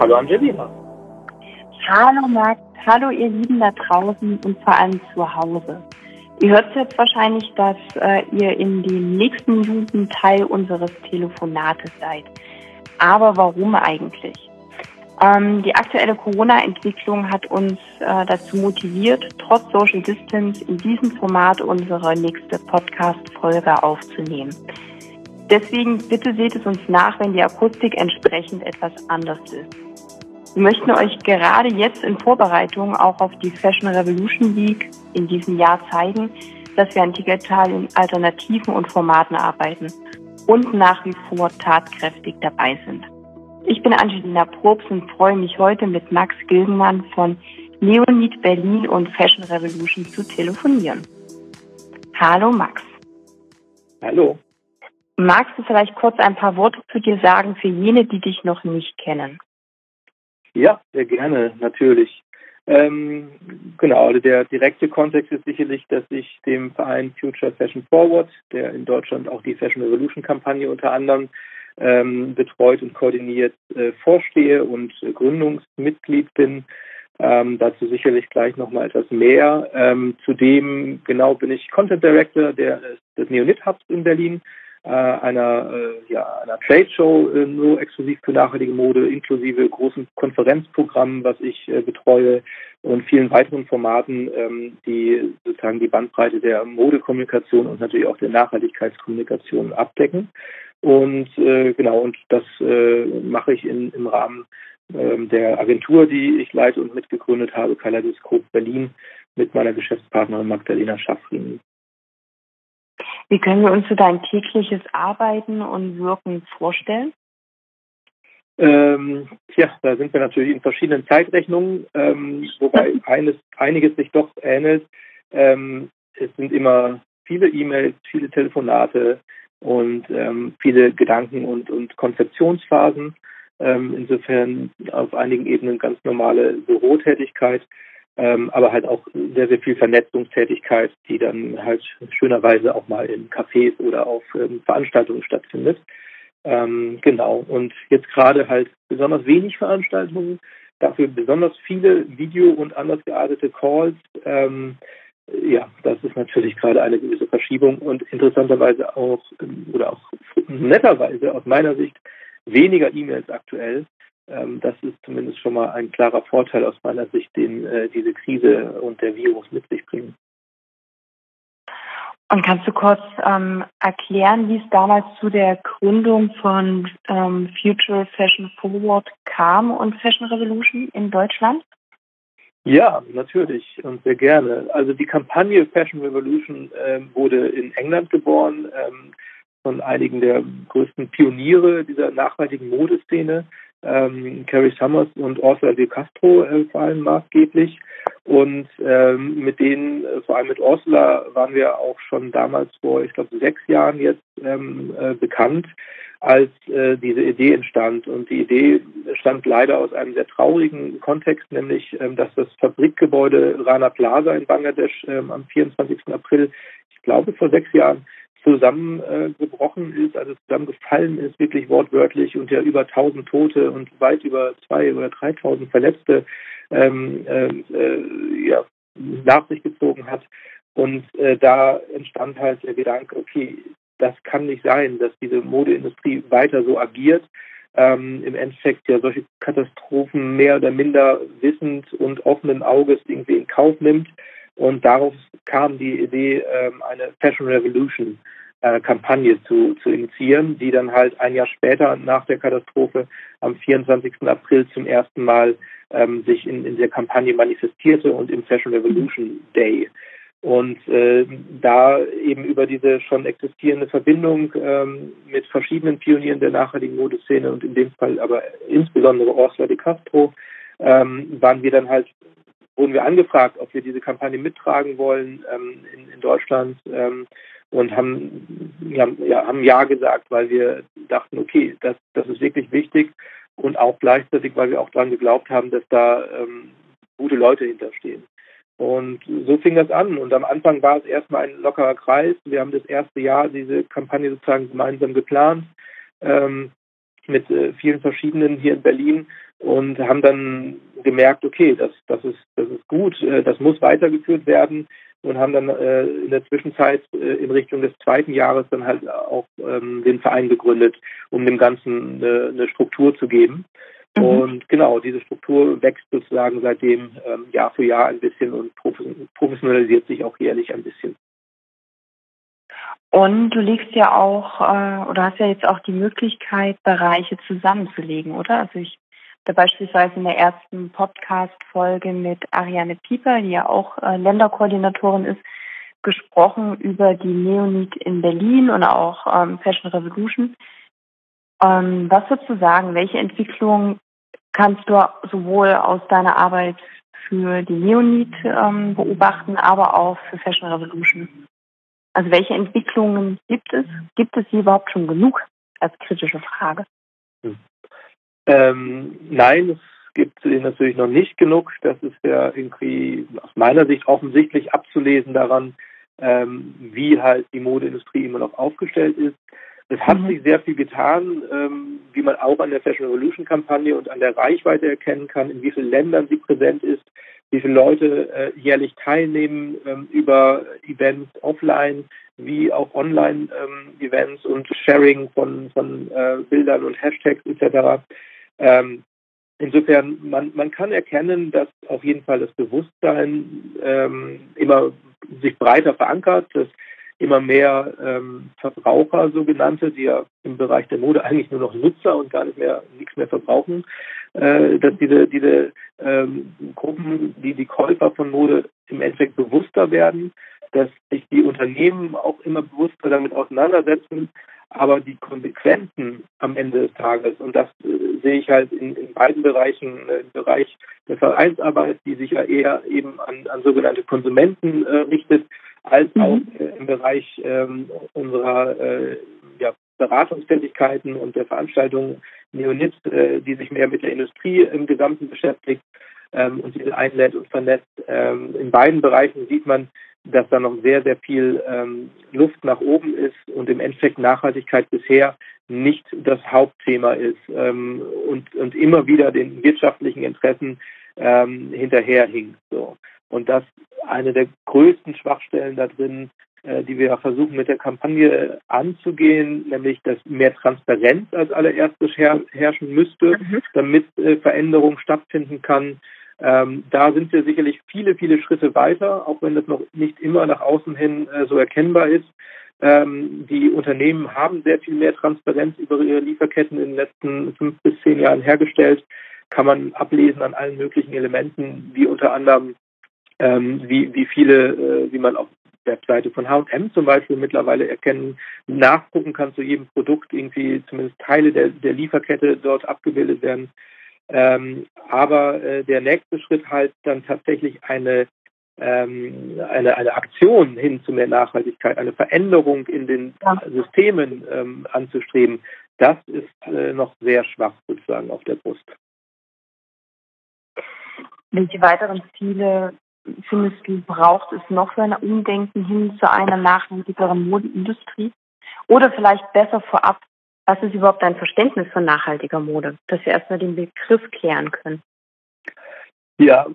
Hallo Angelina. Hallo Max, hallo ihr Lieben da draußen und vor allem zu Hause. Ihr hört jetzt wahrscheinlich, dass äh, ihr in den nächsten Minuten Teil unseres Telefonates seid. Aber warum eigentlich? Ähm, die aktuelle Corona-Entwicklung hat uns äh, dazu motiviert, trotz Social Distance in diesem Format unsere nächste Podcast-Folge aufzunehmen. Deswegen bitte seht es uns nach, wenn die Akustik entsprechend etwas anders ist. Wir möchten euch gerade jetzt in Vorbereitung auch auf die Fashion Revolution Week in diesem Jahr zeigen, dass wir an digitalen Alternativen und Formaten arbeiten und nach wie vor tatkräftig dabei sind. Ich bin Angelina Probst und freue mich heute mit Max Gilgenmann von Neonit Berlin und Fashion Revolution zu telefonieren. Hallo Max. Hallo. Magst du vielleicht kurz ein paar Worte zu dir sagen für jene, die dich noch nicht kennen? Ja, sehr gerne, natürlich. Ähm, genau, also der direkte Kontext ist sicherlich, dass ich dem Verein Future Fashion Forward, der in Deutschland auch die Fashion Revolution Kampagne unter anderem ähm, betreut und koordiniert, äh, vorstehe und äh, Gründungsmitglied bin. Ähm, dazu sicherlich gleich nochmal etwas mehr. Ähm, zudem genau bin ich Content Director der, des Neonit Hubs in Berlin äh, einer, äh, ja, einer Trade Show äh, nur exklusiv für nachhaltige Mode, inklusive großen Konferenzprogrammen, was ich äh, betreue und vielen weiteren Formaten, ähm, die sozusagen die Bandbreite der Modekommunikation und natürlich auch der Nachhaltigkeitskommunikation abdecken. Und äh, genau, und das äh, mache ich in, im Rahmen ähm, der Agentur, die ich leite und mitgegründet habe, Kaleidoskop Berlin, mit meiner Geschäftspartnerin Magdalena Schaffrin. Wie können wir uns so dein tägliches Arbeiten und Wirken vorstellen? Ähm, ja, da sind wir natürlich in verschiedenen Zeitrechnungen, ähm, wobei eines, einiges sich doch ähnelt. Ähm, es sind immer viele E-Mails, viele Telefonate und ähm, viele Gedanken und, und Konzeptionsphasen. Ähm, insofern auf einigen Ebenen ganz normale Bürotätigkeit ähm, aber halt auch sehr, sehr viel Vernetzungstätigkeit, die dann halt schönerweise auch mal in Cafés oder auf ähm, Veranstaltungen stattfindet. Ähm, genau. Und jetzt gerade halt besonders wenig Veranstaltungen, dafür besonders viele Video- und anders geartete Calls. Ähm, ja, das ist natürlich gerade eine gewisse Verschiebung und interessanterweise auch oder auch netterweise aus meiner Sicht weniger E-Mails aktuell, ähm, das ist zumindest schon mal ein klarer Vorteil aus meiner Sicht, den äh, diese Krise und der Virus mit sich bringen. Und kannst du kurz ähm, erklären, wie es damals zu der Gründung von ähm, Future Fashion Forward kam und Fashion Revolution in Deutschland? Ja, natürlich und sehr gerne. Also die Kampagne Fashion Revolution äh, wurde in England geboren ähm, von einigen der größten Pioniere dieser nachhaltigen Modeszene ähm, Carrie Summers und Ursula de Castro äh, vor allem maßgeblich. Und ähm, mit denen, äh, vor allem mit Ursula, waren wir auch schon damals vor, ich glaube, sechs Jahren jetzt ähm, äh, bekannt, als äh, diese Idee entstand. Und die Idee stammt leider aus einem sehr traurigen Kontext, nämlich, ähm, dass das Fabrikgebäude Rana Plaza in Bangladesch ähm, am 24. April, ich glaube, vor sechs Jahren zusammengebrochen ist, also zusammengefallen ist, wirklich wortwörtlich und ja über 1000 Tote und weit über 2.000 oder 3.000 Verletzte ähm, ähm, äh, ja, nach sich gezogen hat. Und äh, da entstand halt der Gedanke, okay, das kann nicht sein, dass diese Modeindustrie weiter so agiert. Ähm, Im Endeffekt ja solche Katastrophen mehr oder minder wissend und offenen Auges irgendwie in Kauf nimmt. Und darauf kam die Idee, ähm, eine Fashion Revolution äh, Kampagne zu, zu initiieren, die dann halt ein Jahr später nach der Katastrophe am 24. April zum ersten Mal ähm, sich in, in der Kampagne manifestierte und im Fashion Revolution Day. Und äh, da eben über diese schon existierende Verbindung ähm, mit verschiedenen Pionieren der nachhaltigen Modeszene und in dem Fall aber insbesondere Ursula de Castro, ähm, waren wir dann halt wurden wir angefragt, ob wir diese Kampagne mittragen wollen ähm, in, in, Deutschland ähm, und haben ja, ja, haben ja gesagt, weil wir dachten, okay, das, das ist wirklich wichtig und auch gleichzeitig, weil wir auch daran geglaubt haben, dass da ähm, gute Leute hinterstehen. Und so fing das an. Und am Anfang war es erstmal ein lockerer Kreis. Wir haben das erste Jahr diese Kampagne sozusagen gemeinsam geplant ähm, mit äh, vielen verschiedenen hier in Berlin und haben dann gemerkt, okay, das, das, ist, das ist gut, äh, das muss weitergeführt werden und haben dann äh, in der Zwischenzeit äh, in Richtung des zweiten Jahres dann halt auch ähm, den Verein gegründet, um dem Ganzen eine, eine Struktur zu geben. Mhm. Und genau, diese Struktur wächst sozusagen seitdem ähm, Jahr für Jahr ein bisschen und professionalisiert sich auch jährlich ein bisschen. Und du legst ja auch, äh, oder hast ja jetzt auch die Möglichkeit, Bereiche zusammenzulegen, oder? Also ich habe beispielsweise in der ersten Podcast-Folge mit Ariane Pieper, die ja auch äh, Länderkoordinatorin ist, gesprochen über die Neonit in Berlin und auch ähm, Fashion Revolution. Ähm, was würdest du sagen, welche Entwicklung kannst du sowohl aus deiner Arbeit für die Neonit ähm, beobachten, aber auch für Fashion Revolution? Also welche Entwicklungen gibt es? Gibt es sie überhaupt schon genug als kritische Frage? Hm. Ähm, nein, es gibt natürlich noch nicht genug. Das ist ja irgendwie aus meiner Sicht offensichtlich abzulesen daran, ähm, wie halt die Modeindustrie immer noch aufgestellt ist. Es hat mhm. sich sehr viel getan, ähm, wie man auch an der Fashion Revolution Kampagne und an der Reichweite erkennen kann, in wie vielen Ländern sie präsent ist, wie viele Leute äh, jährlich teilnehmen ähm, über Events offline wie auch Online-Events ähm, und Sharing von, von äh, Bildern und Hashtags etc. Ähm, insofern, man, man kann erkennen, dass auf jeden Fall das Bewusstsein ähm, immer sich breiter verankert, dass immer mehr ähm, Verbraucher, sogenannte, die ja im Bereich der Mode eigentlich nur noch Nutzer und gar nicht mehr nichts mehr verbrauchen, äh, dass diese, diese ähm, Gruppen, die die Käufer von Mode im Endeffekt bewusster werden, dass sich die Unternehmen auch immer bewusster damit auseinandersetzen, aber die Konsequenzen am Ende des Tages, und das äh, sehe ich halt in, in beiden Bereichen, äh, im Bereich der Vereinsarbeit, die sich ja eher eben an, an sogenannte Konsumenten äh, richtet, als mhm. auch äh, im Bereich ähm, unserer äh, ja, Beratungstätigkeiten und der Veranstaltungen Neonit, äh, die sich mehr mit der Industrie im Gesamten beschäftigt ähm, und diese einlädt und vernetzt. Ähm, in beiden Bereichen sieht man, dass da noch sehr, sehr viel ähm, Luft nach oben ist und im Endeffekt Nachhaltigkeit bisher nicht das Hauptthema ist ähm, und, und immer wieder den wirtschaftlichen Interessen ähm, hinterherhinkt. So. Und das eine der größten Schwachstellen da drin, äh, die wir versuchen mit der Kampagne anzugehen, nämlich dass mehr Transparenz als allererstes her herrschen müsste, mhm. damit äh, Veränderung stattfinden kann ähm, da sind wir sicherlich viele, viele Schritte weiter, auch wenn das noch nicht immer nach außen hin äh, so erkennbar ist. Ähm, die Unternehmen haben sehr viel mehr Transparenz über ihre Lieferketten in den letzten fünf bis zehn Jahren hergestellt. Kann man ablesen an allen möglichen Elementen, wie unter anderem, ähm, wie, wie viele, äh, wie man auf Webseite von H&M zum Beispiel mittlerweile erkennen, nachgucken kann zu jedem Produkt, irgendwie zumindest Teile der, der Lieferkette dort abgebildet werden. Ähm, aber äh, der nächste Schritt halt dann tatsächlich eine, ähm, eine, eine Aktion hin zu mehr Nachhaltigkeit, eine Veränderung in den ja. Systemen ähm, anzustreben, das ist äh, noch sehr schwach sozusagen auf der Brust. Welche weiteren Ziele findest du, braucht es noch für ein Umdenken hin zu einer nachhaltigeren Modeindustrie? Oder vielleicht besser vorab, was ist überhaupt dein Verständnis von nachhaltiger Mode? Dass wir erstmal den Begriff klären können. Ja,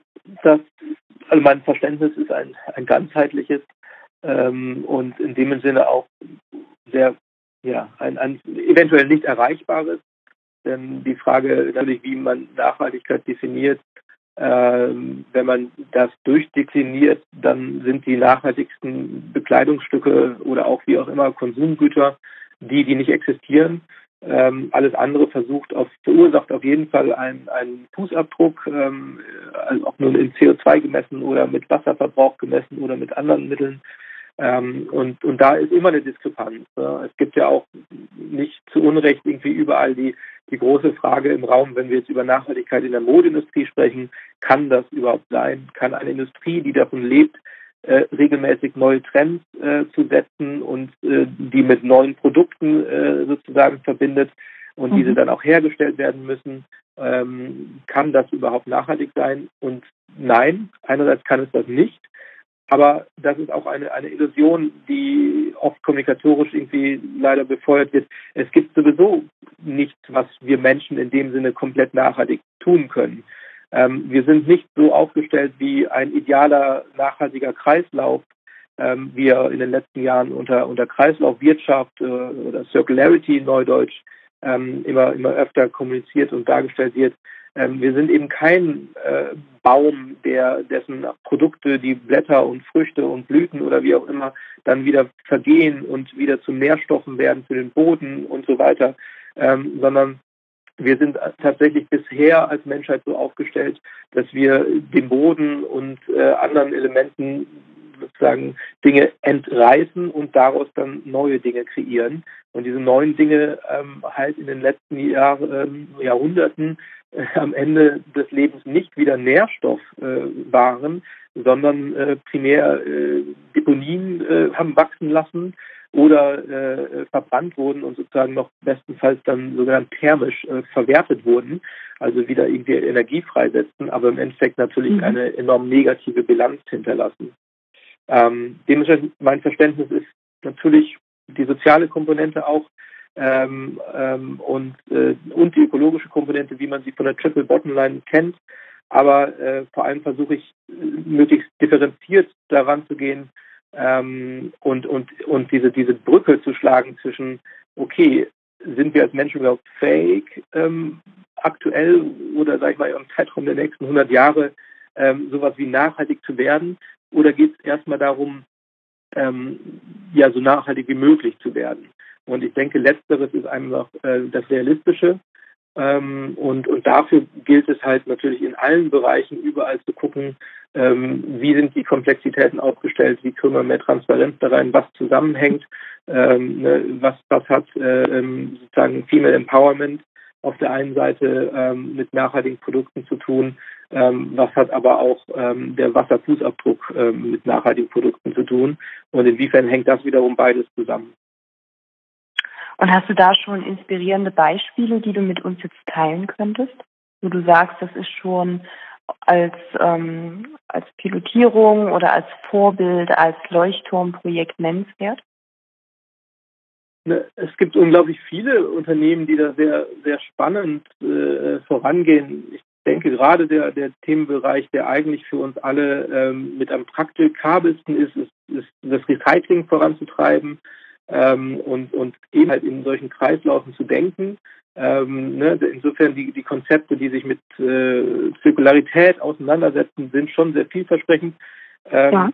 das, also mein Verständnis ist ein, ein ganzheitliches ähm, und in dem Sinne auch sehr, ja, ein, ein eventuell nicht erreichbares. Denn die Frage natürlich, wie man Nachhaltigkeit definiert, ähm, wenn man das durchdekliniert, dann sind die nachhaltigsten Bekleidungsstücke oder auch wie auch immer Konsumgüter die, die nicht existieren. Ähm, alles andere versucht auf, verursacht auf jeden Fall einen, einen Fußabdruck, ähm, also auch nur in CO2 gemessen oder mit Wasserverbrauch gemessen oder mit anderen Mitteln. Ähm, und, und da ist immer eine Diskrepanz. Ne? Es gibt ja auch nicht zu Unrecht irgendwie überall die, die große Frage im Raum, wenn wir jetzt über Nachhaltigkeit in der Modeindustrie sprechen, kann das überhaupt sein? Kann eine Industrie, die davon lebt, äh, regelmäßig neue Trends äh, zu setzen und äh, die mit neuen Produkten äh, sozusagen verbindet und mhm. diese dann auch hergestellt werden müssen. Ähm, kann das überhaupt nachhaltig sein? Und nein, einerseits kann es das nicht. aber das ist auch eine, eine Illusion, die oft kommunikatorisch irgendwie leider befeuert wird. Es gibt sowieso nichts, was wir Menschen in dem Sinne komplett nachhaltig tun können. Ähm, wir sind nicht so aufgestellt wie ein idealer, nachhaltiger Kreislauf, ähm, wie er in den letzten Jahren unter, unter Kreislaufwirtschaft äh, oder Circularity Neudeutsch ähm, immer, immer öfter kommuniziert und dargestellt wird. Ähm, wir sind eben kein äh, Baum, der, dessen Produkte, die Blätter und Früchte und Blüten oder wie auch immer dann wieder vergehen und wieder zu Nährstoffen werden für den Boden und so weiter, ähm, sondern wir sind tatsächlich bisher als Menschheit so aufgestellt, dass wir dem Boden und äh, anderen Elementen sozusagen Dinge entreißen und daraus dann neue Dinge kreieren. Und diese neuen Dinge ähm, halt in den letzten Jahr, ähm, Jahrhunderten äh, am Ende des Lebens nicht wieder Nährstoff äh, waren, sondern äh, primär äh, Deponien äh, haben wachsen lassen oder äh, verbrannt wurden und sozusagen noch bestenfalls dann sogar thermisch verwertet wurden, also wieder irgendwie Energie freisetzen, aber im Endeffekt natürlich mhm. eine enorm negative Bilanz hinterlassen. Ähm, dementsprechend mein Verständnis ist natürlich die soziale Komponente auch ähm, ähm, und, äh, und die ökologische Komponente, wie man sie von der Triple Bottom Line kennt. Aber äh, vor allem versuche ich möglichst differenziert daran zu gehen ähm, und, und, und diese, diese Brücke zu schlagen zwischen, okay, sind wir als Menschen überhaupt fähig, ähm, aktuell oder sage ich mal im Zeitraum der nächsten 100 Jahre ähm, sowas wie nachhaltig zu werden? Oder geht es erstmal darum, ähm, ja, so nachhaltig wie möglich zu werden? Und ich denke, letzteres ist einfach äh, das Realistische. Ähm, und, und dafür gilt es halt natürlich in allen Bereichen überall zu gucken, ähm, wie sind die Komplexitäten aufgestellt, wie können wir mehr Transparenz da rein, was zusammenhängt, ähm, ne, was, was hat äh, ähm, sozusagen Female Empowerment auf der einen Seite ähm, mit nachhaltigen Produkten zu tun, ähm, was hat aber auch ähm, der Wasserfußabdruck mit nachhaltigen Produkten zu tun? Und inwiefern hängt das wiederum beides zusammen. Und hast du da schon inspirierende Beispiele, die du mit uns jetzt teilen könntest, wo du sagst, das ist schon als, ähm, als Pilotierung oder als Vorbild, als Leuchtturmprojekt nennenswert? Ne, es gibt unglaublich viele Unternehmen, die da sehr, sehr spannend äh, vorangehen. Ich denke gerade der, der Themenbereich, der eigentlich für uns alle ähm, mit am praktikabelsten ist, ist, ist das Recycling voranzutreiben ähm, und, und eben halt in solchen Kreislaufen zu denken. Ähm, ne, insofern die, die Konzepte, die sich mit äh, Zirkularität auseinandersetzen, sind schon sehr vielversprechend. Ähm, ja.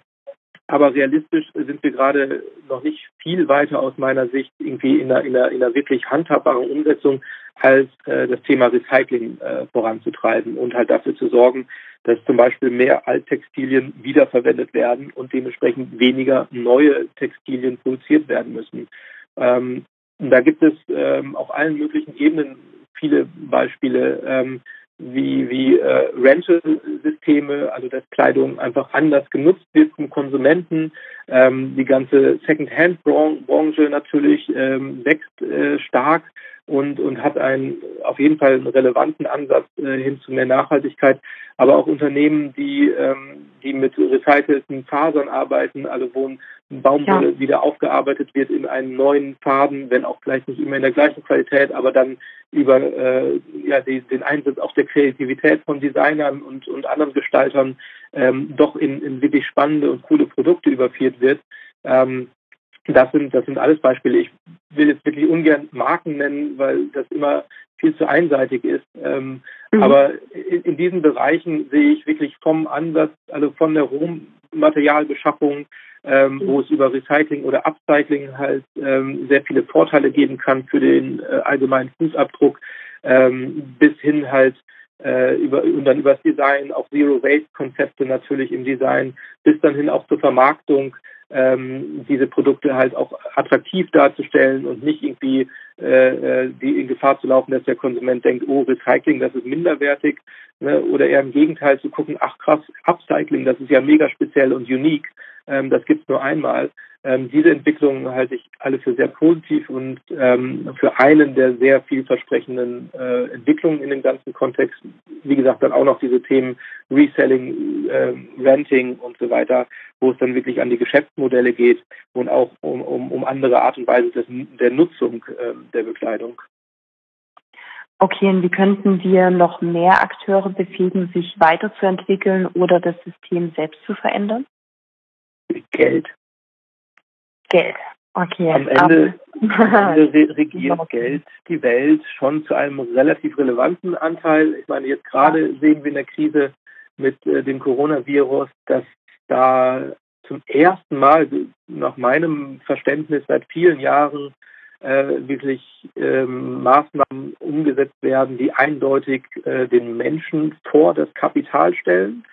Aber realistisch sind wir gerade noch nicht viel weiter aus meiner Sicht irgendwie in einer, in einer, in einer wirklich handhabbaren Umsetzung, als äh, das Thema Recycling äh, voranzutreiben und halt dafür zu sorgen, dass zum Beispiel mehr Alttextilien wiederverwendet werden und dementsprechend weniger neue Textilien produziert werden müssen. Ähm, da gibt es ähm, auf allen möglichen Ebenen viele Beispiele. Ähm, wie, wie äh, Rental-Systeme, also dass Kleidung einfach anders genutzt wird vom Konsumenten. Ähm, die ganze Second-Hand-Branche natürlich ähm, wächst äh, stark und, und hat einen auf jeden Fall einen relevanten Ansatz äh, hin zu mehr Nachhaltigkeit. Aber auch Unternehmen, die, ähm, die mit recycelten Fasern arbeiten, also wo ein Baumwolle ja. wieder aufgearbeitet wird in einen neuen Faden, wenn auch vielleicht nicht immer in der gleichen Qualität, aber dann über äh, ja, die, den Einsatz auch der Kreativität von Designern und, und anderen Gestaltern ähm, doch in, in wirklich spannende und coole Produkte überführt wird. Ähm, das sind, das sind alles Beispiele. Ich will jetzt wirklich ungern Marken nennen, weil das immer viel zu einseitig ist. Ähm, mhm. Aber in, in, diesen Bereichen sehe ich wirklich vom Ansatz, also von der Rohmaterialbeschaffung, ähm, wo es über Recycling oder Upcycling halt ähm, sehr viele Vorteile geben kann für den äh, allgemeinen Fußabdruck, ähm, bis hin halt äh, über, und dann über das Design, auch Zero-Waste-Konzepte natürlich im Design, bis dann hin auch zur Vermarktung ähm, diese Produkte halt auch attraktiv darzustellen und nicht irgendwie äh, äh, die in Gefahr zu laufen, dass der Konsument denkt, oh, Recycling, das ist minderwertig, ne? oder eher im Gegenteil zu gucken, ach krass, Upcycling, das ist ja mega speziell und unique, ähm, das gibt's nur einmal. Ähm, diese Entwicklungen halte ich alle für sehr positiv und ähm, für einen der sehr vielversprechenden äh, Entwicklungen in dem ganzen Kontext. Wie gesagt, dann auch noch diese Themen Reselling, äh, Renting und so weiter, wo es dann wirklich an die Geschäftsmodelle geht und auch um, um, um andere Art und Weise des, der Nutzung der Bekleidung. Okay, und wie könnten wir noch mehr Akteure befähigen, sich weiterzuentwickeln oder das System selbst zu verändern? Geld. Geld. Okay. Am Ende, am Ende regiert Geld die Welt schon zu einem relativ relevanten Anteil. Ich meine, jetzt gerade sehen wir in der Krise mit äh, dem Coronavirus, dass da zum ersten Mal, nach meinem Verständnis seit vielen Jahren, äh, wirklich ähm, Maßnahmen umgesetzt werden, die eindeutig äh, den Menschen vor das Kapital stellen.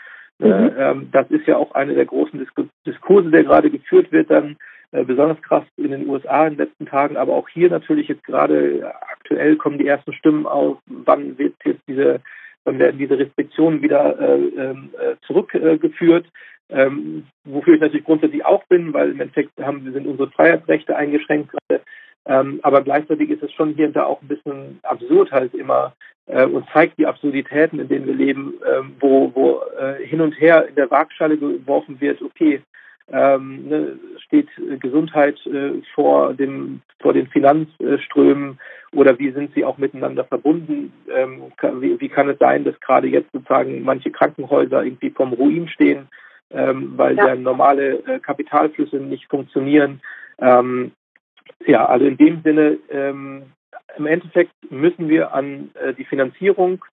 Äh, mhm. Ähm, das ist ja auch eine der großen Diskurse, der gerade geführt wird, dann äh, besonders krass in den USA in den letzten Tagen, aber auch hier natürlich jetzt gerade aktuell kommen die ersten Stimmen auf, wann wird jetzt diese, wann werden diese Restriktionen wieder äh, ähm, äh, zurückgeführt. Ähm, wofür ich natürlich grundsätzlich auch bin, weil im Endeffekt haben, sind unsere Freiheitsrechte eingeschränkt gerade. Ähm, aber gleichzeitig ist es schon hier und da auch ein bisschen absurd halt immer äh, und zeigt die Absurditäten, in denen wir leben, äh, wo, wo äh, hin und her in der Waagschale geworfen wird, okay, ähm, ne, steht Gesundheit äh, vor dem vor den Finanzströmen oder wie sind sie auch miteinander verbunden? Ähm, kann, wie, wie, kann es sein, dass gerade jetzt sozusagen manche Krankenhäuser irgendwie vom Ruin stehen, ähm, weil ja. normale äh, Kapitalflüsse nicht funktionieren? Ähm, ja, also in dem Sinne, ähm, im Endeffekt müssen wir an äh, die Finanzierung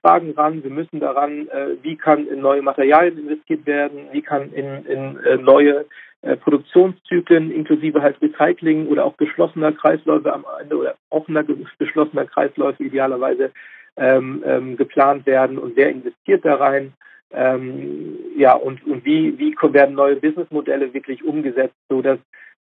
Fragen ran. Wir müssen daran, äh, wie kann in neue Materialien investiert werden, wie kann in, in äh, neue äh, Produktionszyklen inklusive halt Recycling oder auch geschlossener Kreisläufe am Ende oder offener geschlossener Kreisläufe idealerweise ähm, ähm, geplant werden und wer investiert da rein. Ähm, ja, und, und wie, wie werden neue Businessmodelle wirklich umgesetzt, so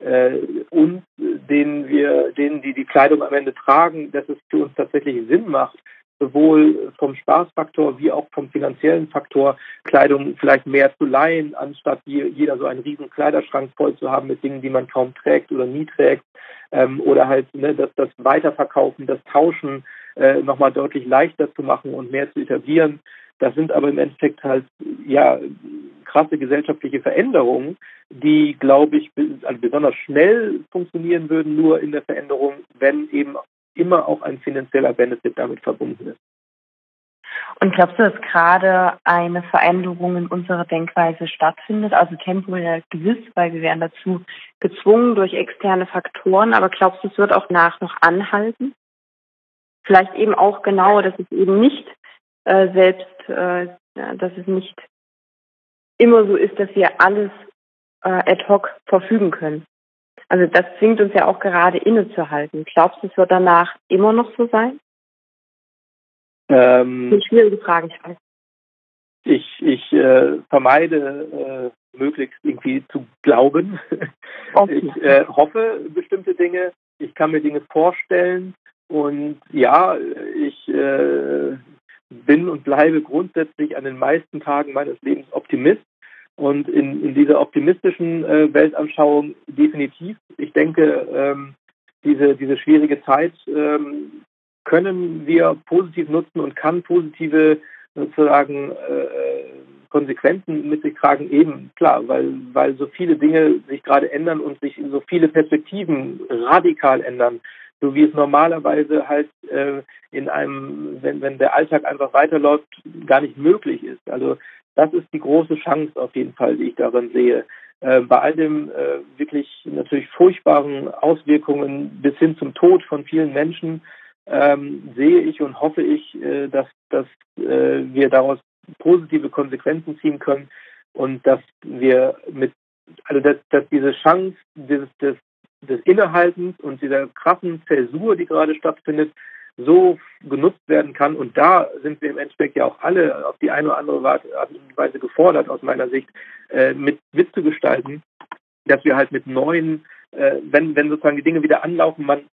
äh, uns, denen wir, denen, die die Kleidung am Ende tragen, dass es für uns tatsächlich Sinn macht, sowohl vom Spaßfaktor wie auch vom finanziellen Faktor Kleidung vielleicht mehr zu leihen, anstatt jeder so einen riesen Kleiderschrank voll zu haben mit Dingen, die man kaum trägt oder nie trägt. Ähm, oder halt ne, das, das Weiterverkaufen, das Tauschen äh, nochmal deutlich leichter zu machen und mehr zu etablieren. Das sind aber im Endeffekt halt ja krasse gesellschaftliche Veränderungen, die, glaube ich, also besonders schnell funktionieren würden, nur in der Veränderung, wenn eben immer auch ein finanzieller Benefit damit verbunden ist. Und glaubst du, dass gerade eine Veränderung in unserer Denkweise stattfindet, also temporär gewiss, weil wir werden dazu gezwungen durch externe Faktoren, aber glaubst du, es wird auch nach noch anhalten? Vielleicht eben auch genau, dass es eben nicht äh, selbst, äh, dass es nicht immer so ist, dass wir alles äh, ad hoc verfügen können. Also das zwingt uns ja auch gerade innezuhalten. Glaubst du, es wird danach immer noch so sein? Ähm, das sind schwierige Fragen, ich weiß. Ich, ich äh, vermeide äh, möglichst irgendwie zu glauben. Okay. Ich äh, hoffe bestimmte Dinge. Ich kann mir Dinge vorstellen. Und ja, ich äh, bin und bleibe grundsätzlich an den meisten Tagen meines Lebens Optimist. Und in, in dieser optimistischen äh, Weltanschauung definitiv. Ich denke, ähm, diese, diese schwierige Zeit ähm, können wir positiv nutzen und kann positive sozusagen äh, Konsequenzen mit sich tragen, eben klar, weil, weil so viele Dinge sich gerade ändern und sich so viele Perspektiven radikal ändern, so wie es normalerweise halt äh, in einem, wenn, wenn der Alltag einfach weiterläuft, gar nicht möglich ist. Also das ist die große Chance auf jeden Fall, die ich darin sehe. Äh, bei all dem äh, wirklich natürlich furchtbaren Auswirkungen bis hin zum Tod von vielen Menschen ähm, sehe ich und hoffe ich, äh, dass, dass äh, wir daraus positive Konsequenzen ziehen können und dass wir mit, also dass, dass diese Chance dieses, des, des Innehaltens und dieser krassen Zäsur, die gerade stattfindet, so genutzt werden kann. Und da sind wir im Endeffekt ja auch alle auf die eine oder andere Art und Weise gefordert, aus meiner Sicht, äh, mit mitzugestalten, dass wir halt mit neuen, äh, wenn, wenn sozusagen die Dinge wieder anlaufen, man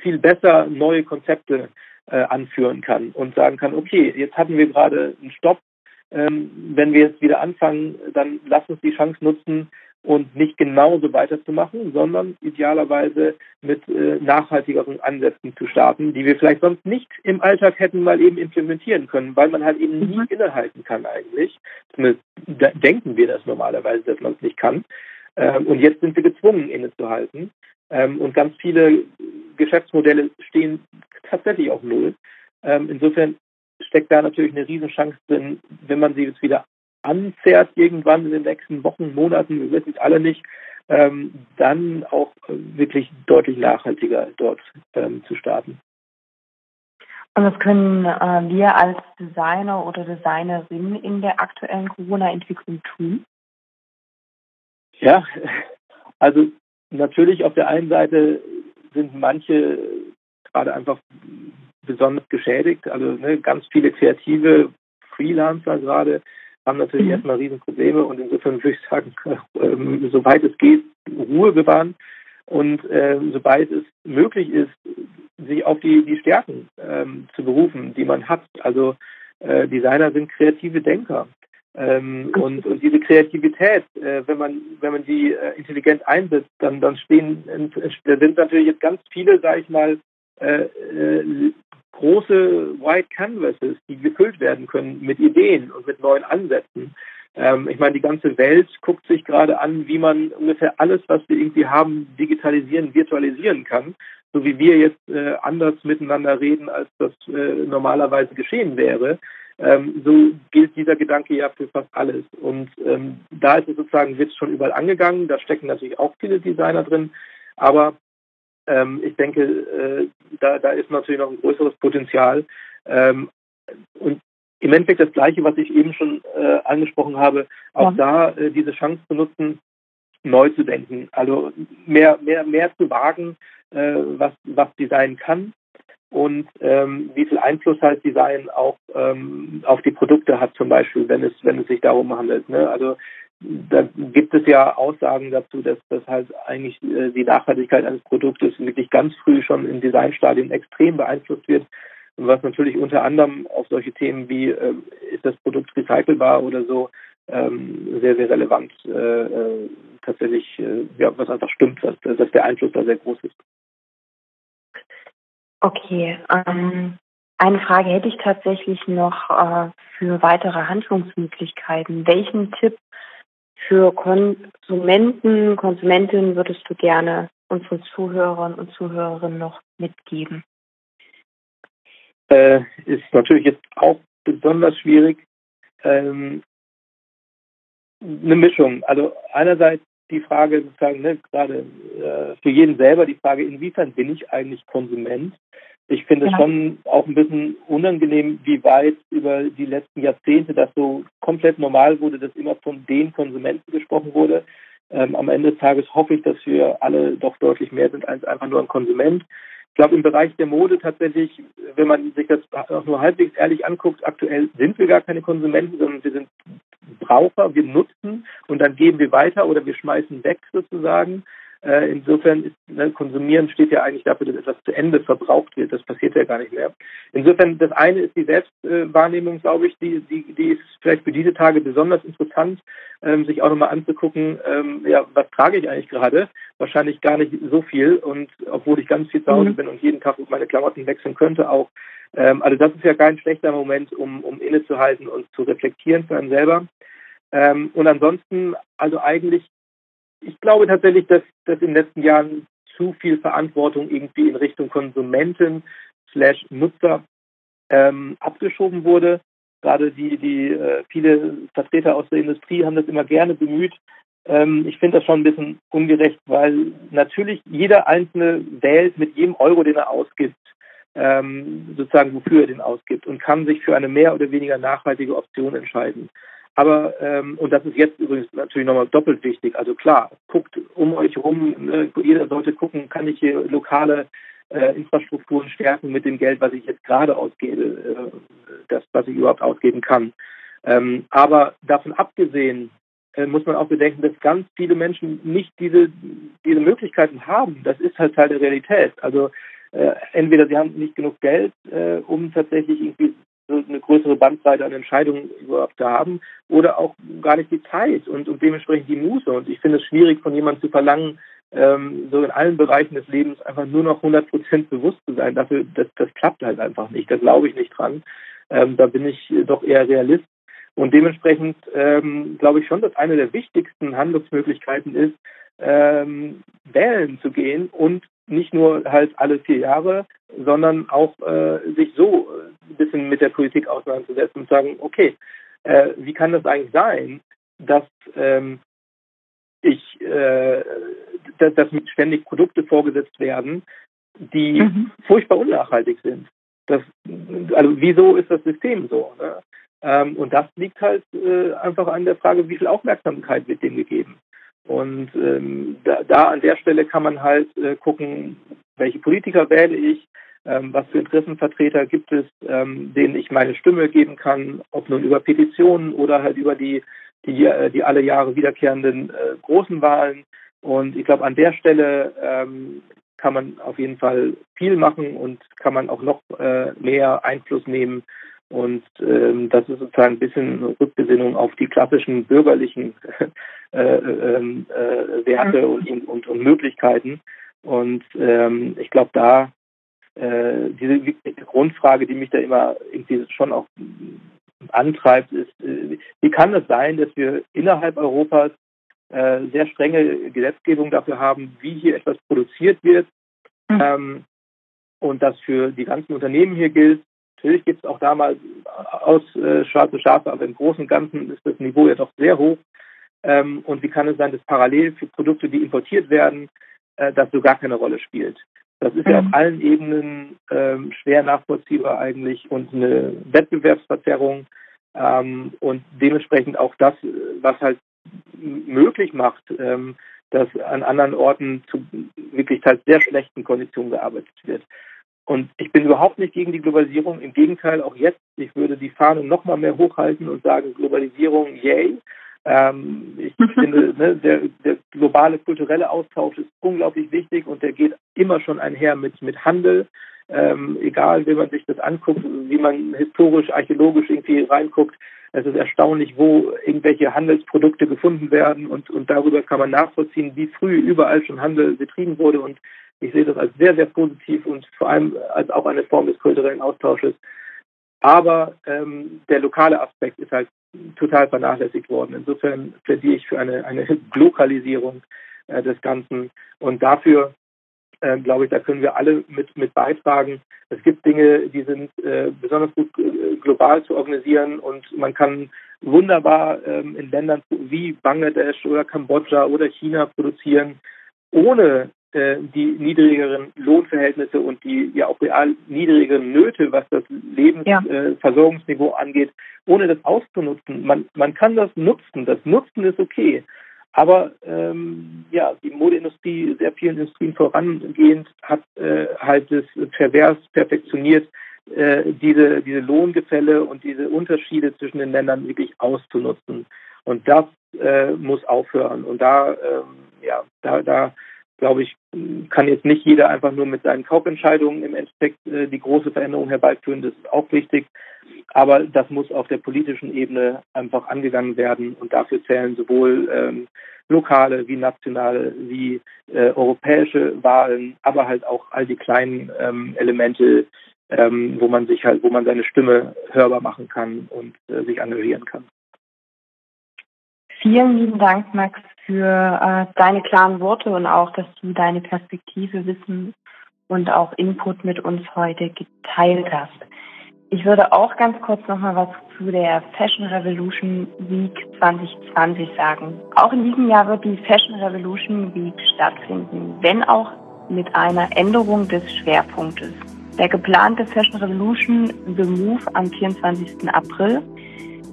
viel besser neue Konzepte äh, anführen kann und sagen kann, okay, jetzt hatten wir gerade einen Stopp, ähm, wenn wir jetzt wieder anfangen, dann lass uns die Chance nutzen, und nicht genauso weiterzumachen, sondern idealerweise mit äh, nachhaltigeren Ansätzen zu starten, die wir vielleicht sonst nicht im Alltag hätten mal eben implementieren können, weil man halt eben mhm. nie innehalten kann eigentlich. Zumindest denken wir das normalerweise, dass man es nicht kann. Ähm, und jetzt sind wir gezwungen, innezuhalten. Ähm, und ganz viele Geschäftsmodelle stehen tatsächlich auf Null. Ähm, insofern steckt da natürlich eine Riesenchance drin, wenn man sie jetzt wieder anzerrt irgendwann in den nächsten Wochen, Monaten, wir wissen es alle nicht, ähm, dann auch wirklich deutlich nachhaltiger dort ähm, zu starten. Und was können äh, wir als Designer oder Designerin in der aktuellen Corona-Entwicklung tun? Ja, also natürlich auf der einen Seite sind manche gerade einfach besonders geschädigt. Also ne, ganz viele kreative Freelancer gerade haben natürlich mhm. erstmal Riesenprobleme und insofern würde ich sagen, äh, soweit es geht, Ruhe bewahren und äh, sobald es möglich ist, sich auf die, die Stärken ähm, zu berufen, die man hat. Also äh, Designer sind kreative Denker. Ähm, und, und diese Kreativität, äh, wenn man wenn man die äh, intelligent einsetzt, dann dann stehen sind natürlich jetzt ganz viele, sage ich mal, äh, äh, große White Canvases, die gefüllt werden können mit Ideen und mit neuen Ansätzen. Ähm, ich meine, die ganze Welt guckt sich gerade an, wie man ungefähr alles, was wir irgendwie haben, digitalisieren, virtualisieren kann, so wie wir jetzt äh, anders miteinander reden, als das äh, normalerweise geschehen wäre. Ähm, so gilt dieser Gedanke ja für fast alles. Und ähm, da ist es sozusagen, wird schon überall angegangen. Da stecken natürlich auch viele Designer drin. Aber ähm, ich denke, äh, da, da ist natürlich noch ein größeres Potenzial. Ähm, und im Endeffekt das Gleiche, was ich eben schon äh, angesprochen habe, auch ja. da äh, diese Chance zu nutzen, neu zu denken. Also mehr, mehr, mehr zu wagen, äh, was, was Design kann und ähm, wie viel Einfluss halt Design auch ähm, auf die Produkte hat, zum Beispiel, wenn es, wenn es sich darum handelt. Ne? Also da gibt es ja Aussagen dazu, dass das halt eigentlich äh, die Nachhaltigkeit eines Produktes wirklich ganz früh schon im Designstadium extrem beeinflusst wird. Was natürlich unter anderem auf solche Themen wie äh, ist das Produkt recycelbar oder so ähm, sehr, sehr relevant äh, tatsächlich, ja, was einfach stimmt, dass, dass der Einfluss da sehr groß ist. Okay, ähm, eine Frage hätte ich tatsächlich noch äh, für weitere Handlungsmöglichkeiten. Welchen Tipp für Konsumenten, Konsumentinnen würdest du gerne unseren Zuhörern und Zuhörerinnen noch mitgeben? Äh, ist natürlich jetzt auch besonders schwierig. Ähm, eine Mischung. Also einerseits die Frage sozusagen, ne, gerade äh, für jeden selber die Frage, inwiefern bin ich eigentlich Konsument? Ich finde es ja. schon auch ein bisschen unangenehm, wie weit über die letzten Jahrzehnte das so komplett normal wurde, dass immer von den Konsumenten gesprochen wurde. Ähm, am Ende des Tages hoffe ich, dass wir alle doch deutlich mehr sind als einfach nur ein Konsument. Ich glaube, im Bereich der Mode tatsächlich, wenn man sich das auch nur halbwegs ehrlich anguckt, aktuell sind wir gar keine Konsumenten, sondern wir sind Braucher, wir nutzen und dann geben wir weiter oder wir schmeißen weg sozusagen. Äh, insofern ist ne, Konsumieren steht ja eigentlich dafür, dass etwas zu Ende verbraucht wird. Das passiert ja gar nicht mehr. Insofern, das eine ist die Selbstwahrnehmung, glaube ich, die, die, die ist vielleicht für diese Tage besonders interessant, ähm, sich auch nochmal anzugucken, ähm, ja, was trage ich eigentlich gerade? Wahrscheinlich gar nicht so viel und obwohl ich ganz viel zu Hause mhm. bin und jeden Tag meine Klamotten wechseln könnte auch. Ähm, also das ist ja kein schlechter Moment, um, um innezuhalten und zu reflektieren für einen selber. Ähm, und ansonsten, also eigentlich ich glaube tatsächlich, dass, dass in den letzten Jahren zu viel Verantwortung irgendwie in Richtung Konsumenten slash Nutzer ähm, abgeschoben wurde. Gerade die, die äh, viele Vertreter aus der Industrie haben das immer gerne bemüht. Ähm, ich finde das schon ein bisschen ungerecht, weil natürlich jeder Einzelne wählt mit jedem Euro, den er ausgibt, ähm, sozusagen wofür er den ausgibt und kann sich für eine mehr oder weniger nachhaltige Option entscheiden. Aber, ähm, und das ist jetzt übrigens natürlich nochmal doppelt wichtig. Also klar, guckt um euch rum, ne, jeder sollte gucken, kann ich hier lokale äh, Infrastrukturen stärken mit dem Geld, was ich jetzt gerade ausgebe, äh, das, was ich überhaupt ausgeben kann. Ähm, aber davon abgesehen äh, muss man auch bedenken, dass ganz viele Menschen nicht diese, diese Möglichkeiten haben. Das ist halt Teil der Realität. Also äh, entweder sie haben nicht genug Geld, äh, um tatsächlich irgendwie eine größere Bandbreite an Entscheidungen überhaupt zu haben oder auch gar nicht die Zeit und, und dementsprechend die Muße. Und ich finde es schwierig, von jemandem zu verlangen, ähm, so in allen Bereichen des Lebens einfach nur noch 100 Prozent bewusst zu sein. Dafür, das, das klappt halt einfach nicht. Da glaube ich nicht dran. Ähm, da bin ich doch eher Realist. Und dementsprechend ähm, glaube ich schon, dass eine der wichtigsten Handlungsmöglichkeiten ist, ähm, wählen zu gehen und nicht nur halt alle vier Jahre, sondern auch äh, sich so ein bisschen mit der Politik auseinanderzusetzen und sagen, okay, äh, wie kann das eigentlich sein, dass ähm, ich, äh, dass, dass mir ständig Produkte vorgesetzt werden, die mhm. furchtbar unnachhaltig sind. Das, also wieso ist das System so? Ne? Ähm, und das liegt halt äh, einfach an der Frage, wie viel Aufmerksamkeit wird dem gegeben. Und ähm, da, da, an der Stelle kann man halt äh, gucken, welche Politiker wähle ich, ähm, was für Interessenvertreter gibt es, ähm, denen ich meine Stimme geben kann, ob nun über Petitionen oder halt über die, die, äh, die alle Jahre wiederkehrenden äh, großen Wahlen. Und ich glaube, an der Stelle ähm, kann man auf jeden Fall viel machen und kann man auch noch äh, mehr Einfluss nehmen und ähm, das ist sozusagen ein bisschen Rückbesinnung auf die klassischen bürgerlichen äh, ähm, äh, Werte und, und, und, Möglichkeiten. Und ähm, ich glaube, da äh, diese Grundfrage, die mich da immer irgendwie schon auch antreibt, ist, äh, wie kann es sein, dass wir innerhalb Europas äh, sehr strenge Gesetzgebung dafür haben, wie hier etwas produziert wird mhm. ähm, und das für die ganzen Unternehmen hier gilt, Natürlich gibt es auch da mal aus äh, schwarze Schafe, aber im Großen und Ganzen ist das Niveau ja doch sehr hoch. Ähm, und wie kann es sein, dass parallel für Produkte, die importiert werden, äh, das so gar keine Rolle spielt? Das ist mhm. ja auf allen Ebenen ähm, schwer nachvollziehbar eigentlich und eine Wettbewerbsverzerrung ähm, und dementsprechend auch das, was halt möglich macht, ähm, dass an anderen Orten zu wirklich halt sehr schlechten Konditionen gearbeitet wird. Und ich bin überhaupt nicht gegen die Globalisierung. Im Gegenteil, auch jetzt, ich würde die Fahne noch mal mehr hochhalten und sagen, Globalisierung, yay. Ähm, ich finde, ne, der, der, globale kulturelle Austausch ist unglaublich wichtig und der geht immer schon einher mit, mit Handel. Ähm, egal, wie man sich das anguckt, wie man historisch, archäologisch irgendwie reinguckt. Es ist erstaunlich, wo irgendwelche Handelsprodukte gefunden werden und, und darüber kann man nachvollziehen, wie früh überall schon Handel betrieben wurde und ich sehe das als sehr, sehr positiv und vor allem als auch eine Form des kulturellen Austausches. Aber ähm, der lokale Aspekt ist halt total vernachlässigt worden. Insofern plädiere ich für eine, eine Lokalisierung äh, des Ganzen. Und dafür, äh, glaube ich, da können wir alle mit, mit beitragen. Es gibt Dinge, die sind äh, besonders gut äh, global zu organisieren und man kann wunderbar ähm, in Ländern wie Bangladesch oder Kambodscha oder China produzieren, ohne äh, die niedrigeren Lohnverhältnisse und die ja auch real niedrigeren Nöte, was das Lebensversorgungsniveau ja. äh, angeht, ohne das auszunutzen. Man, man kann das nutzen, das Nutzen ist okay. Aber ähm, ja, die Modeindustrie, sehr vielen Industrien vorangehend, hat äh, halt das pervers perfektioniert, äh, diese, diese Lohngefälle und diese Unterschiede zwischen den Ländern wirklich auszunutzen. Und das äh, muss aufhören. Und da, ähm, ja, da, da glaube ich, kann jetzt nicht jeder einfach nur mit seinen Kaufentscheidungen im Endeffekt äh, die große Veränderung herbeiführen. Das ist auch wichtig. Aber das muss auf der politischen Ebene einfach angegangen werden. Und dafür zählen sowohl ähm, lokale wie nationale wie äh, europäische Wahlen, aber halt auch all die kleinen ähm, Elemente, ähm, wo man sich halt, wo man seine Stimme hörbar machen kann und äh, sich engagieren kann. Vielen lieben Dank, Max, für äh, deine klaren Worte und auch, dass du deine Perspektive, Wissen und auch Input mit uns heute geteilt hast. Ich würde auch ganz kurz nochmal was zu der Fashion Revolution Week 2020 sagen. Auch in diesem Jahr wird die Fashion Revolution Week stattfinden, wenn auch mit einer Änderung des Schwerpunktes. Der geplante Fashion Revolution The Move am 24. April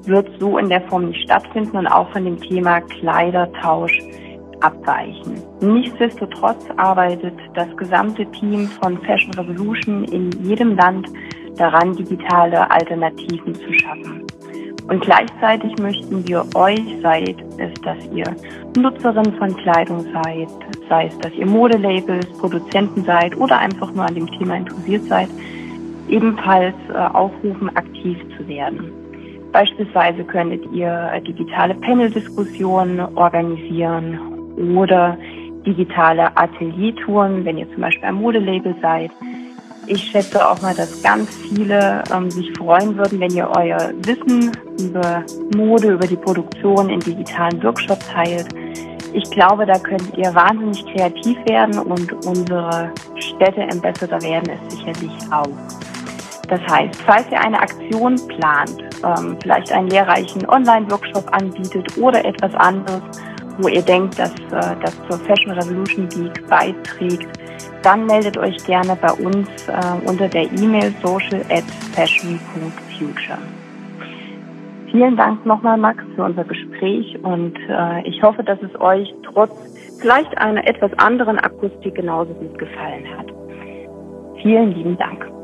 wird so in der Form nicht stattfinden und auch von dem Thema Kleidertausch abweichen. Nichtsdestotrotz arbeitet das gesamte Team von Fashion Revolution in jedem Land daran, digitale Alternativen zu schaffen. Und gleichzeitig möchten wir euch, sei es, dass ihr Nutzerin von Kleidung seid, sei es, dass ihr Modelabels, Produzenten seid oder einfach nur an dem Thema interessiert seid, ebenfalls äh, aufrufen, aktiv zu werden. Beispielsweise könntet ihr digitale Panel-Diskussionen organisieren oder digitale Ateliertouren, wenn ihr zum Beispiel ein Modelabel seid. Ich schätze auch mal, dass ganz viele ähm, sich freuen würden, wenn ihr euer Wissen über Mode, über die Produktion in digitalen Workshops teilt. Ich glaube, da könnt ihr wahnsinnig kreativ werden und unsere Städte Ambassador werden es sicherlich auch. Das heißt, falls ihr eine Aktion plant, ähm, vielleicht einen lehrreichen Online-Workshop anbietet oder etwas anderes, wo ihr denkt, dass äh, das zur Fashion Revolution Week beiträgt, dann meldet euch gerne bei uns äh, unter der E-Mail social at fashion.future. Vielen Dank nochmal, Max, für unser Gespräch und äh, ich hoffe, dass es euch trotz vielleicht einer etwas anderen Akustik genauso gut gefallen hat. Vielen lieben Dank.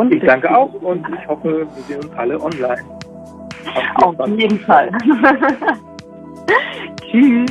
Und ich danke auch und ich hoffe, wir sehen uns alle online. Auf jeden Fall. Tschüss.